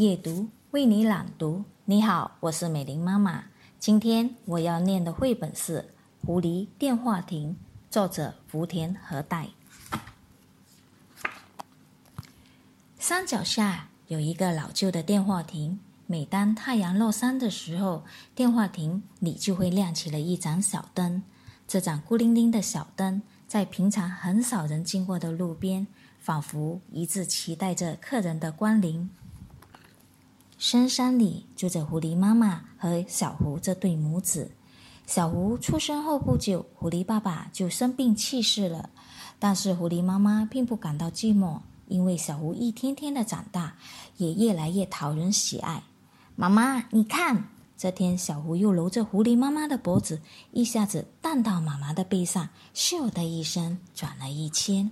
夜读，为你朗读。你好，我是美玲妈妈。今天我要念的绘本是《狐狸电话亭》，作者福田和代。山脚下有一个老旧的电话亭，每当太阳落山的时候，电话亭里就会亮起了一盏小灯。这盏孤零零的小灯，在平常很少人经过的路边，仿佛一直期待着客人的光临。深山里住着狐狸妈妈和小狐这对母子。小狐出生后不久，狐狸爸爸就生病去世了。但是狐狸妈妈并不感到寂寞，因为小狐一天天的长大，也越来越讨人喜爱。妈妈，你看，这天小狐又搂着狐狸妈妈的脖子，一下子荡到妈妈的背上，咻的一声转了一圈。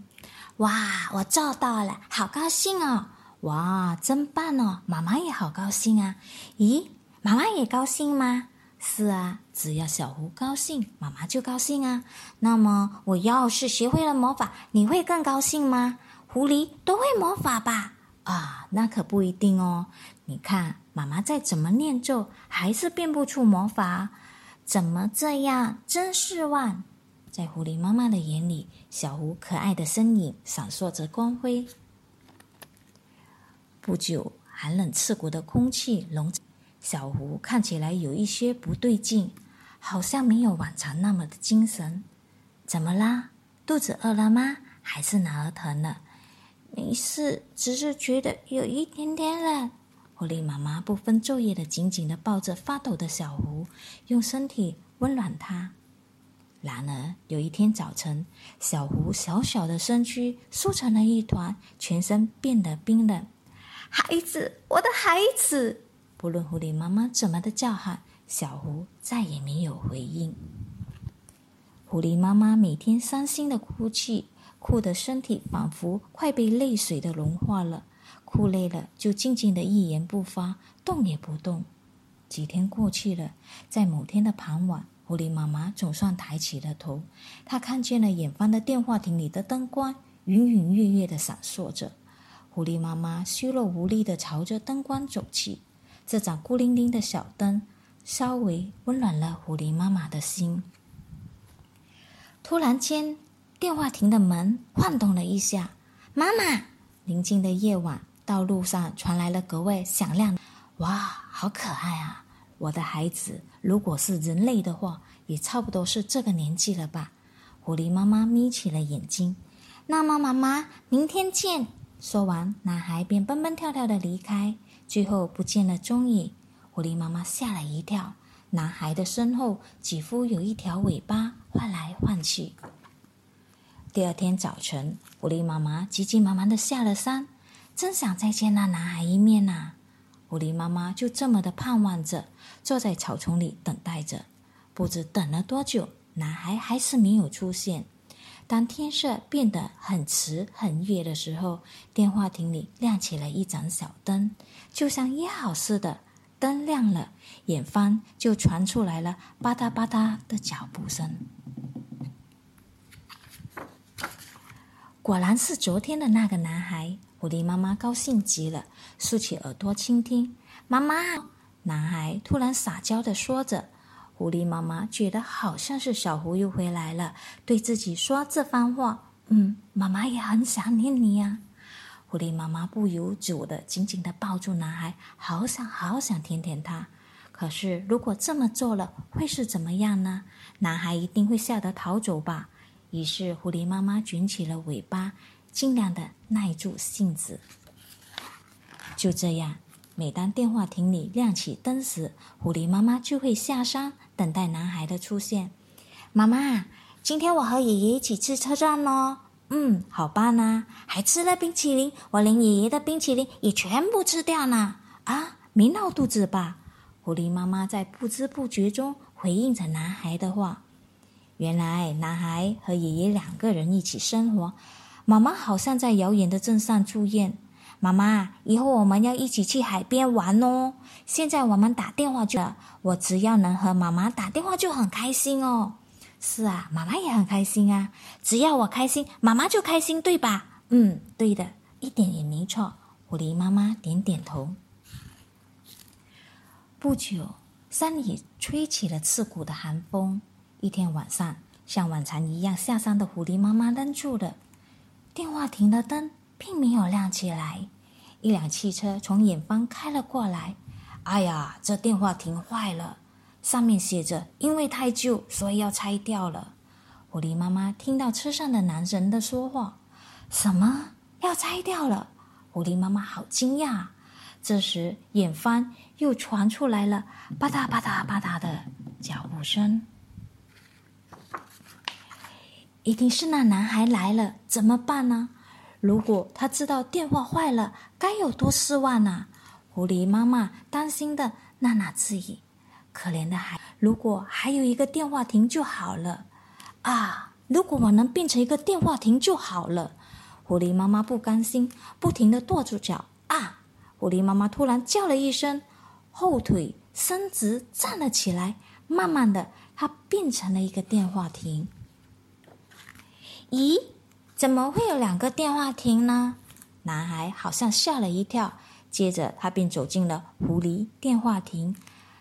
哇，我做到了，好高兴哦！哇，真棒哦！妈妈也好高兴啊。咦，妈妈也高兴吗？是啊，只要小狐高兴，妈妈就高兴啊。那么，我要是学会了魔法，你会更高兴吗？狐狸都会魔法吧？啊，那可不一定哦。你看，妈妈再怎么念咒，还是变不出魔法。怎么这样？真失望。在狐狸妈妈的眼里，小狐可爱的身影闪烁着光辉。不久，寒冷刺骨的空气笼小狐，看起来有一些不对劲，好像没有往常那么的精神。怎么啦？肚子饿了吗？还是哪儿疼了？没事，只是觉得有一点点冷。狐狸妈妈不分昼夜的紧紧的抱着发抖的小狐，用身体温暖它。然而有一天早晨，小狐小小的身躯缩成了一团，全身变得冰冷。孩子，我的孩子！不论狐狸妈妈怎么的叫喊，小狐再也没有回应。狐狸妈妈每天伤心的哭泣，哭的身体仿佛快被泪水的融化了。哭累了，就静静的一言不发，动也不动。几天过去了，在某天的傍晚，狐狸妈妈总算抬起了头，她看见了远方的电话亭里的灯光，隐隐约约的闪烁着。狐狸妈妈虚弱无力的朝着灯光走去，这盏孤零零的小灯稍微温暖了狐狸妈妈的心。突然间，电话亭的门晃动了一下。妈妈，宁静的夜晚，道路上传来了格外响亮。哇，好可爱啊！我的孩子，如果是人类的话，也差不多是这个年纪了吧？狐狸妈妈眯起了眼睛。那么，妈妈，明天见。说完，男孩便蹦蹦跳跳的离开，最后不见了踪影。狐狸妈妈吓了一跳，男孩的身后几乎有一条尾巴晃来晃去。第二天早晨，狐狸妈妈急急忙忙的下了山，真想再见那男孩一面呐。狐狸妈妈就这么的盼望着，坐在草丛里等待着。不知等了多久，男孩还是没有出现。当天色变得很迟很夜的时候，电话亭里亮起了一盏小灯，就像约好似的。灯亮了，远方就传出来了吧嗒吧嗒的脚步声。果然是昨天的那个男孩。狐狸妈妈高兴极了，竖起耳朵倾听。妈妈，男孩突然撒娇的说着。狐狸妈妈觉得好像是小狐又回来了，对自己说这番话：“嗯，妈妈也很想念你呀。”狐狸妈妈不由主的紧紧的抱住男孩，好想好想舔舔他。可是如果这么做了，会是怎么样呢？男孩一定会吓得逃走吧。于是狐狸妈妈卷起了尾巴，尽量的耐住性子。就这样。每当电话亭里亮起灯时，狐狸妈妈就会下山等待男孩的出现。妈妈，今天我和爷爷一起吃车站哦。嗯，好棒呢！还吃了冰淇淋，我连爷爷的冰淇淋也全部吃掉呢。啊，没闹肚子吧？狐狸妈妈在不知不觉中回应着男孩的话。原来，男孩和爷爷两个人一起生活。妈妈好像在遥远的镇上住院。妈妈，以后我们要一起去海边玩哦。现在我们打电话就，我只要能和妈妈打电话就很开心哦。是啊，妈妈也很开心啊。只要我开心，妈妈就开心，对吧？嗯，对的，一点也没错。狐狸妈妈点点头。不久，山里吹起了刺骨的寒风。一天晚上，像往常一样下山的狐狸妈妈愣住了。电话亭的灯并没有亮起来。一辆汽车从远方开了过来。哎呀，这电话亭坏了，上面写着“因为太旧，所以要拆掉了”。狐狸妈妈听到车上的男人的说话：“什么要拆掉了？”狐狸妈妈好惊讶。这时，远方又传出来了吧嗒吧嗒吧嗒的脚步声。一定是那男孩来了，怎么办呢？如果他知道电话坏了，该有多失望啊！狐狸妈妈担心的喃喃自语：“可怜的孩，如果还有一个电话亭就好了啊！如果我能变成一个电话亭就好了。”狐狸妈妈不甘心，不停的跺住脚。啊！狐狸妈妈突然叫了一声，后腿伸直站了起来。慢慢的，它变成了一个电话亭。咦？怎么会有两个电话亭呢？男孩好像吓了一跳。接着，他便走进了狐狸电话亭。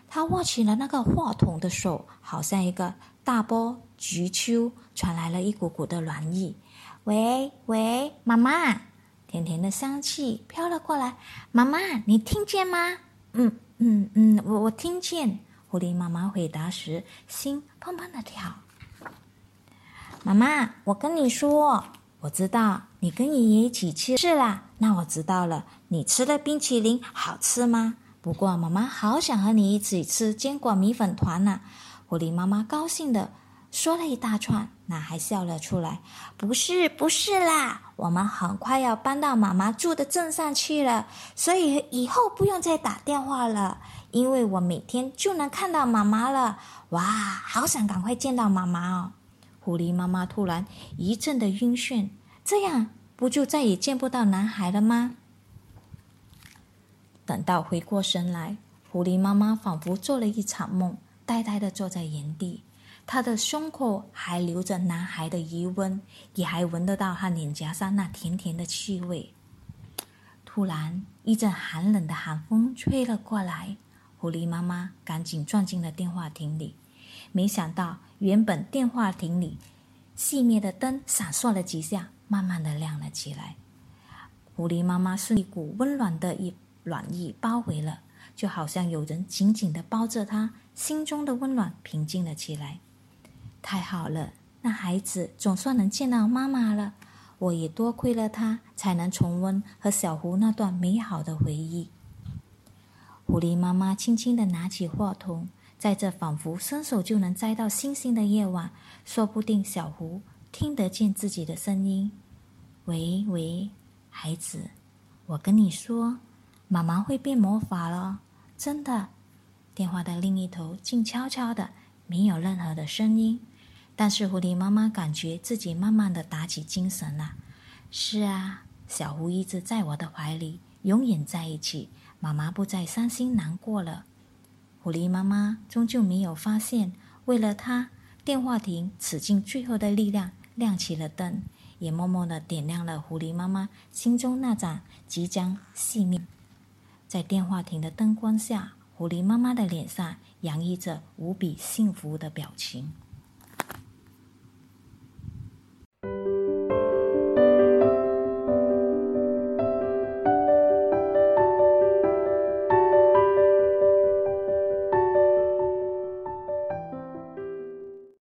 他握起了那个话筒的手，好像一个大波菊丘，传来了一股股的暖意。喂喂，妈妈，甜甜的香气飘了过来。妈妈，你听见吗？嗯嗯嗯，我我听见。狐狸妈妈回答时，心砰砰的跳。妈妈，我跟你说。我知道你跟爷爷一起吃是啦，那我知道了。你吃的冰淇淋好吃吗？不过妈妈好想和你一起吃坚果米粉团呢。狐狸妈妈高兴的说了一大串，男孩笑了出来。不是，不是啦，我们很快要搬到妈妈住的镇上去了，所以以后不用再打电话了，因为我每天就能看到妈妈了。哇，好想赶快见到妈妈哦。狐狸妈妈突然一阵的晕眩，这样不就再也见不到男孩了吗？等到回过神来，狐狸妈妈仿佛做了一场梦，呆呆的坐在原地。她的胸口还留着男孩的余温，也还闻得到他脸颊上那甜甜的气味。突然，一阵寒冷的寒风吹了过来，狐狸妈妈赶紧钻进了电话亭里。没想到，原本电话亭里熄灭的灯闪烁了几下，慢慢的亮了起来。狐狸妈妈是一股温暖的一暖意包围了，就好像有人紧紧的包着她，心中的温暖平静了起来。太好了，那孩子总算能见到妈妈了。我也多亏了他，才能重温和小狐那段美好的回忆。狐狸妈妈轻轻的拿起话筒。在这仿佛伸手就能摘到星星的夜晚，说不定小狐听得见自己的声音。喂喂，孩子，我跟你说，妈妈会变魔法了，真的。电话的另一头静悄悄的，没有任何的声音。但是狐狸妈妈感觉自己慢慢的打起精神了。是啊，小狐一直在我的怀里，永远在一起，妈妈不再伤心难过了。狐狸妈妈终究没有发现，为了它，电话亭使尽最后的力量亮起了灯，也默默的点亮了狐狸妈妈心中那盏即将熄灭。在电话亭的灯光下，狐狸妈妈的脸上洋溢着无比幸福的表情。